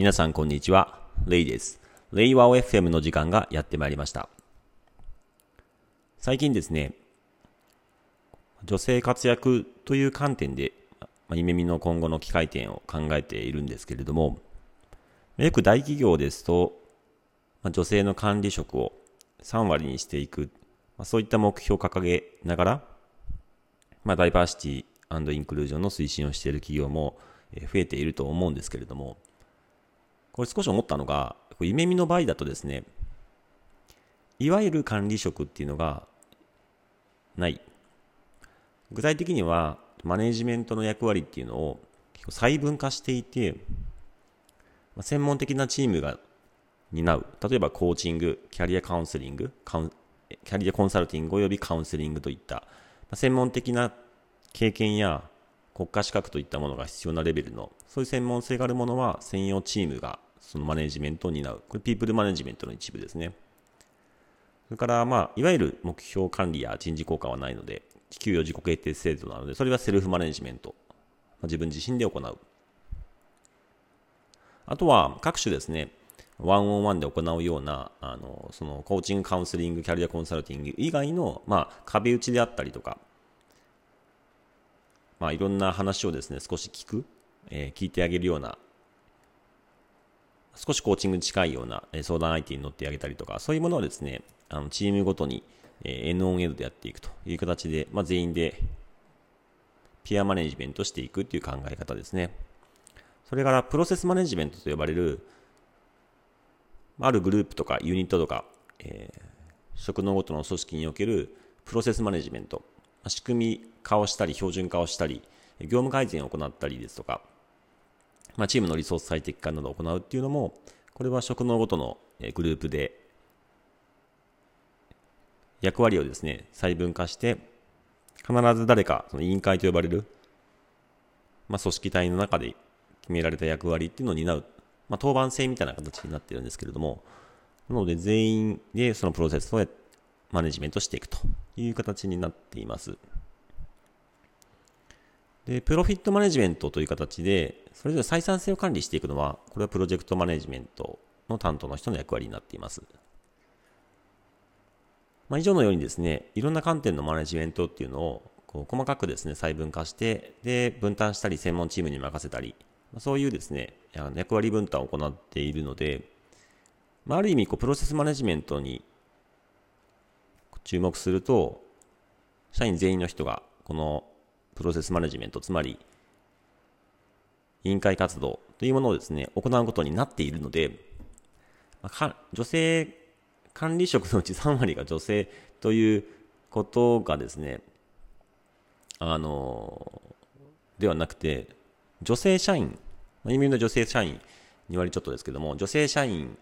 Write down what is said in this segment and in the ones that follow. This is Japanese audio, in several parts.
皆さんこんにちは。レイです。レイワオ FM の時間がやってまいりました。最近ですね、女性活躍という観点で、まあ、夢見の今後の機会点を考えているんですけれども、よく大企業ですと、ま、女性の管理職を3割にしていく、ま、そういった目標を掲げながら、まあ、ダイバーシティインクルージョンの推進をしている企業も増えていると思うんですけれども、これ少し思ったのが、夢見の場合だとですね、いわゆる管理職っていうのがない。具体的には、マネジメントの役割っていうのを細分化していて、専門的なチームが担う。例えばコーチング、キャリアカウンセリング、カウンキャリアコンサルティング及びカウンセリングといった専門的な経験や国家資格といったものが必要なレベルの、そういう専門性があるものは専用チームがそのマネジメントを担う。これピープルマネジメントの一部ですね。それから、まあ、いわゆる目標管理や人事効果はないので、給与自己決定制度なので、それはセルフマネジメント。自分自身で行う。あとは、各種ですね、ワンオンワンで行うような、あの、その、コーチング、カウンセリング、キャリアコンサルティング以外の、まあ、壁打ちであったりとか、まあ、いろんな話をですね、少し聞く、えー、聞いてあげるような、少しコーチングに近いような相談相手に乗ってあげたりとか、そういうものをですね、あのチームごとに、えー、N オン N でやっていくという形で、まあ、全員でピアマネジメントしていくっていう考え方ですね。それからプロセスマネジメントと呼ばれる、あるグループとかユニットとか、えー、職能ごとの組織におけるプロセスマネジメント、仕組み化をしたり、標準化をしたり、業務改善を行ったりですとか、まあ、チームのリソース最適化などを行うっていうのも、これは職能ごとのグループで役割をですね、細分化して、必ず誰か、その委員会と呼ばれる、まあ、組織体の中で決められた役割っていうのを担う、まあ、当番制みたいな形になってるんですけれども、なので全員でそのプロセスをマネジメントしていくという形になっています。で、プロフィットマネジメントという形で、それぞれ採算性を管理していくのは、これはプロジェクトマネジメントの担当の人の役割になっています。まあ、以上のようにですね、いろんな観点のマネジメントっていうのをこう細かくですね、細分化して、で、分担したり、専門チームに任せたり、そういうですね、役割分担を行っているので、まあ、ある意味こう、プロセスマネジメントに注目すると、社員全員の人がこのプロセスマネジメント、つまり委員会活動というものをですね、行うことになっているので、女性管理職のうち3割が女性ということがですね、あの、ではなくて、女性社員、意味の女性社員2割ちょっとですけども、女性社員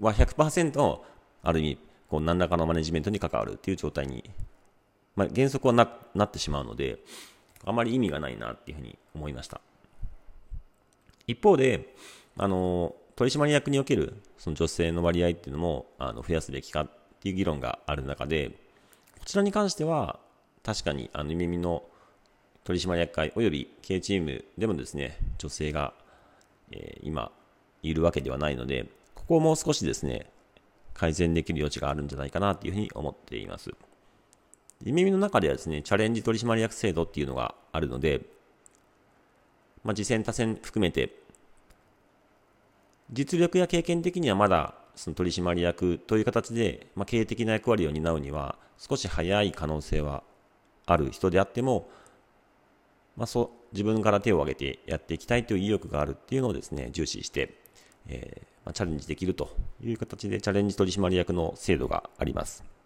は100%ある意味、こう何らかのマネジメントに関わるっていう状態に、まあ、原則はななってしまうので、あまり意味がないなっていうふうに思いました。一方で、あの、取締役におけるその女性の割合っていうのもあの増やすべきかっていう議論がある中で、こちらに関しては、確かにあの耳の取締役会及び経営チームでもですね、女性が、えー、今いるわけではないので、ここをもう少しですね、改善できる余地があるんじゃないかなというふうに思っています。耳の中ではですね、チャレンジ取締役制度っていうのがあるので、まあ、次戦他戦含めて、実力や経験的にはまだその取締役という形で、まあ、経営的な役割を担うには少し早い可能性はある人であっても、まあ、そう自分から手を挙げてやっていきたいという意欲があるっていうのをですね重視して、えーまあ、チャレンジできるという形でチャレンジ取締役の制度があります。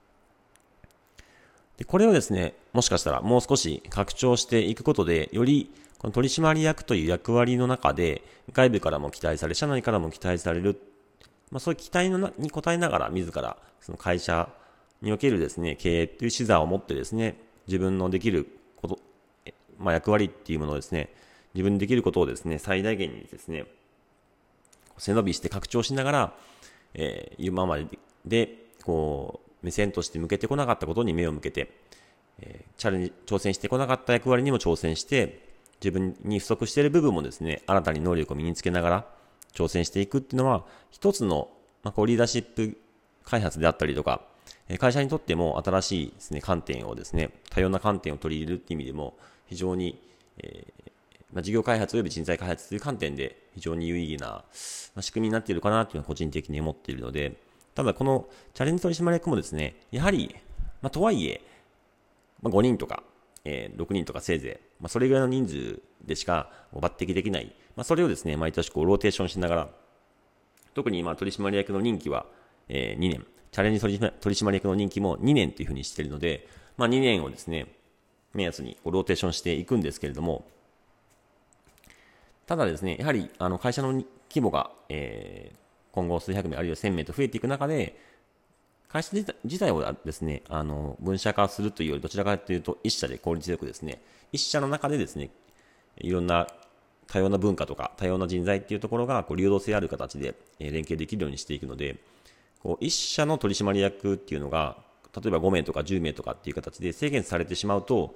でこれをですね、もしかしたらもう少し拡張していくことで、よりこの取締役という役割の中で、外部からも期待され、社内からも期待される、まあ、そういう期待のに応えながら、自らその会社におけるですね、経営という視座を持ってですね、自分のできること、まあ、役割っていうものをですね、自分にできることをですね、最大限にですね、背伸びして拡張しながら、えー、今までで、こう、目線として向けてこなかったことに目を向けて、え、チャレンジ、挑戦してこなかった役割にも挑戦して、自分に不足している部分もですね、新たに能力を身につけながら挑戦していくっていうのは、一つの、まあ、こうリーダーシップ開発であったりとか、会社にとっても新しいですね、観点をですね、多様な観点を取り入れるっていう意味でも、非常に、えー、まあ、事業開発及び人材開発という観点で非常に有意義な、ま、仕組みになっているかなというのは個人的に思っているので、ただこのチャレンジ取締役もですね、やはり、まあ、とはいえ、まあ、5人とか、えー、6人とかせいぜい、まあ、それぐらいの人数でしか抜擢できない。まあ、それをですね、毎年こうローテーションしながら、特に今取締役の任期は、えー、2年、チャレンジ取締役の任期も2年というふうにしているので、まあ、2年をですね、目安にこうローテーションしていくんですけれども、ただですね、やはりあの会社の規模が、えー、今後数百名あるいは1000名と増えていく中で、会社自体をですね、あの、分社化するというより、どちらかというと、一社で効率よくですね、一社の中でですね、いろんな多様な文化とか多様な人材っていうところがこう流動性ある形で連携できるようにしていくので、こう一社の取締役っていうのが、例えば5名とか10名とかっていう形で制限されてしまうと、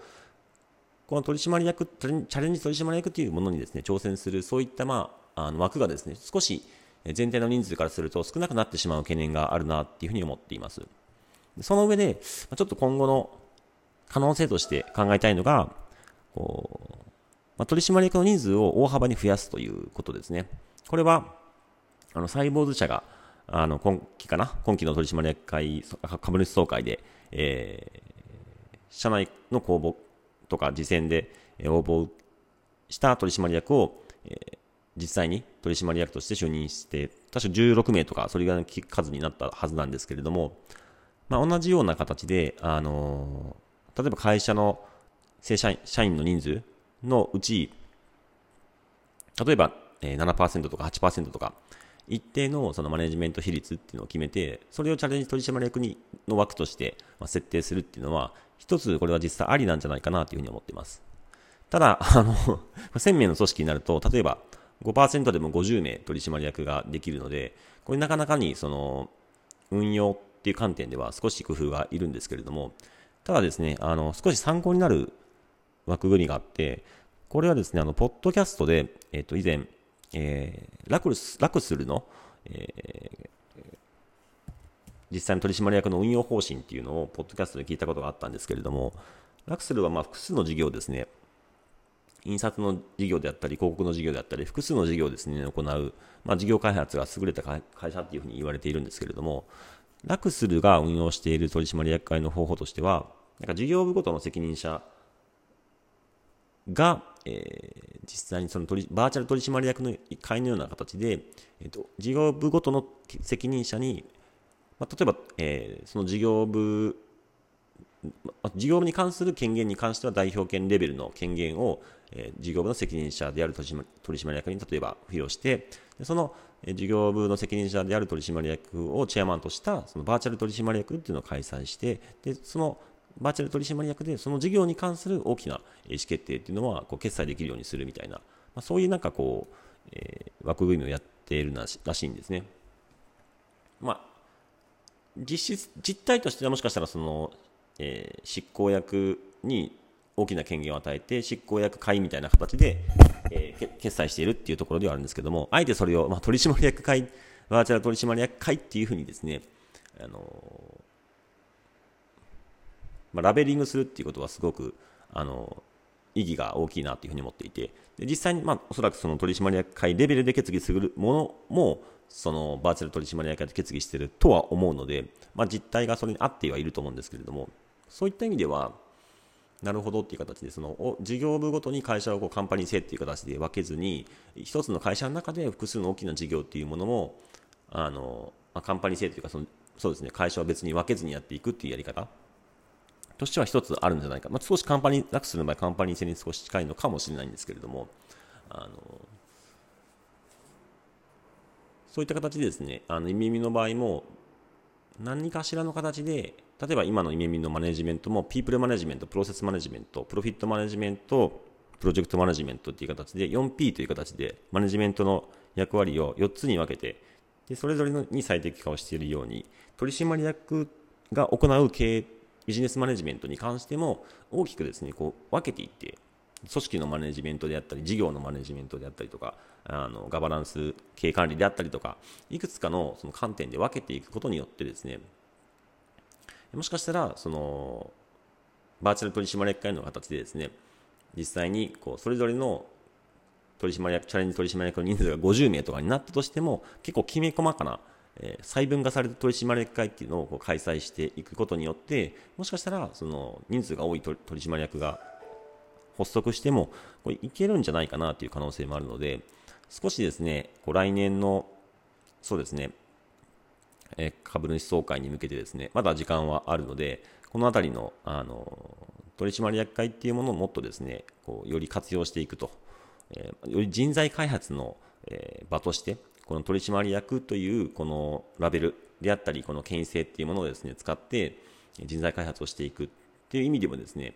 この取締役、チャレンジ取締役というものにですね、挑戦する、そういったまあ、あの枠がですね、少し全体の人数からすると少なくなってしまう懸念があるなっていうふうに思っています。その上で、ちょっと今後の可能性として考えたいのが、こうまあ、取締役の人数を大幅に増やすということですね。これは、あの、サイボーズ社が、あの、今期かな？今期の取締役会、株主総会で、えー、社内の公募とか次戦で応募した取締役を、えー、実際に取締役として就任して、確か16名とか、それぐらいの数になったはずなんですけれども、まあ、同じような形で、あのー、例えば会社の正社員社員の人数のうち、例えば、えー7%とか8%とか、一定のそのマネジメント比率っていうのを決めて、それをチャレンジ取締役にの枠として設定するっていうのは、一つこれは実際ありなんじゃないかなというふうに思っています。ただ、あの、1000名の組織になると、例えば5%でも50名取締役ができるので、これなかなかにその運用っていう観点では少し工夫がいるんですけれども、ただですね、あの、少し参考になる枠組みがあって、これはですね、あの、ポッドキャストで、えっ、と、以前、えー、ラクス、ラクスルの、えー、実際の取締役の運用方針っていうのを、ポッドキャストで聞いたことがあったんですけれども、ラクスルはまあ複数の事業ですね、印刷の事業であったり、広告の事業であったり、複数の事業をですね、行う、まあ、事業開発が優れた会社っていうふうに言われているんですけれども、ラクスルが運用している取締役会の方法としては、なんか事業部ごとの責任者が、えー、実際にその取バーチャル取締役の会のような形で、えーと、事業部ごとの責任者に、まあ、例えば、えー、その事業部事業部に関する権限に関しては代表権レベルの権限を、え、事業部の責任者である取締役に例えば付与してその事業部の責任者である取締役をチェアマンとしたそのバーチャル取締役っていうのを開催してでそのバーチャル取締役でその事業に関する大きな意思決定っていうのはこう決済できるようにするみたいな、まあ、そういうなんかこう、えー、枠組みをやっているらしいんですね。まあ、実質、実態としてはもしかしたらその、えー、執行役に大きな権限を与えて執行役会みたいな形で、えー、決済しているっていうところではあるんですけども、あえてそれを、まあ、取締役会、バーチャル取締役会っていうふうにですね、あのまあ、ラベリングするっていうことはすごくあの意義が大きいなというふうに思っていてで実際に、まあ、おそらくその取締役会レベルで決議するものもそのバーチャル取締役会で決議しているとは思うので、まあ、実態がそれに合ってはいると思うんですけれどもそういった意味ではなるほどっていう形でその事業部ごとに会社をこうカンパニー性っていう形で分けずに一つの会社の中で複数の大きな事業っていうものもあの、まあ、カンパニー性というかそのそうですね会社は別に分けずにやっていくっていうやり方としては一つあるんじゃないか、まあ、少しカンパニー、ラクスの場合、カンパニー性に少し近いのかもしれないんですけれども、あのそういった形でですね、あの、イメミの場合も、何かしらの形で、例えば今のイメミのマネジメントも、ピープルマネジメント、プロセスマネジメント、プロフィットマネジメント、プロジェクトマネジメントっていう形で、4P という形で、マネジメントの役割を4つに分けて、でそれぞれに最適化をしているように、取締役が行う経営ビジネスマネジメントに関しても大きくですねこう分けていって組織のマネジメントであったり、事業のマネジメントであったりとか、あのガバナンス、経営管理であったりとか、いくつかのその観点で分けていくことによってですね、もしかしたら、その、バーチャル取締役会の形でですね、実際にこうそれぞれの取締役、チャレンジ取締役の人数が50名とかになったとしても、結構きめ細かな、えー、細分化された取締役会っていうのをこう開催していくことによって、もしかしたら、その人数が多い取締役が発足しても、これいけるんじゃないかなという可能性もあるので、少しですね、こう来年の、そうですね、え株主総会に向けてですね、まだ時間はあるので、このあたりの、あの、取締役会っていうものをもっとですね、こうより活用していくと、えー、より人材開発の、えー、場として、この取締役というこのラベルであったり、この権威性っていうものをですね、使って人材開発をしていくっていう意味でもですね、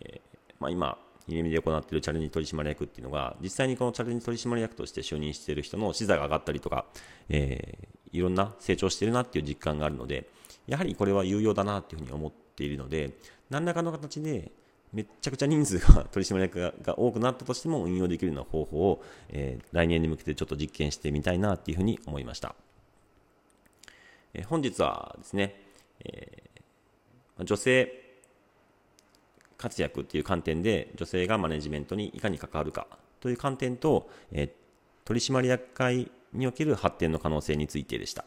えー、まあ、今、イネミで行っているチャレンジ取締役っていうのが、実際にこのチャレンジ取締役として就任している人の資座が上がったりとか、えー、いろんな成長しているなっていう実感があるので、やはりこれは有用だなっていうふうに思っているので、何らかの形で、めちゃくちゃ人数が取締役がが多くなったとしても運用できるような方法を、えー、来年に向けてちょっと実験してみたいなっていうふうに思いました。えー、本日はですね、えー、女性活躍っていう観点で女性がマネジメントにいかに関わるかという観点と、えー、取締役会における発展の可能性についてでした。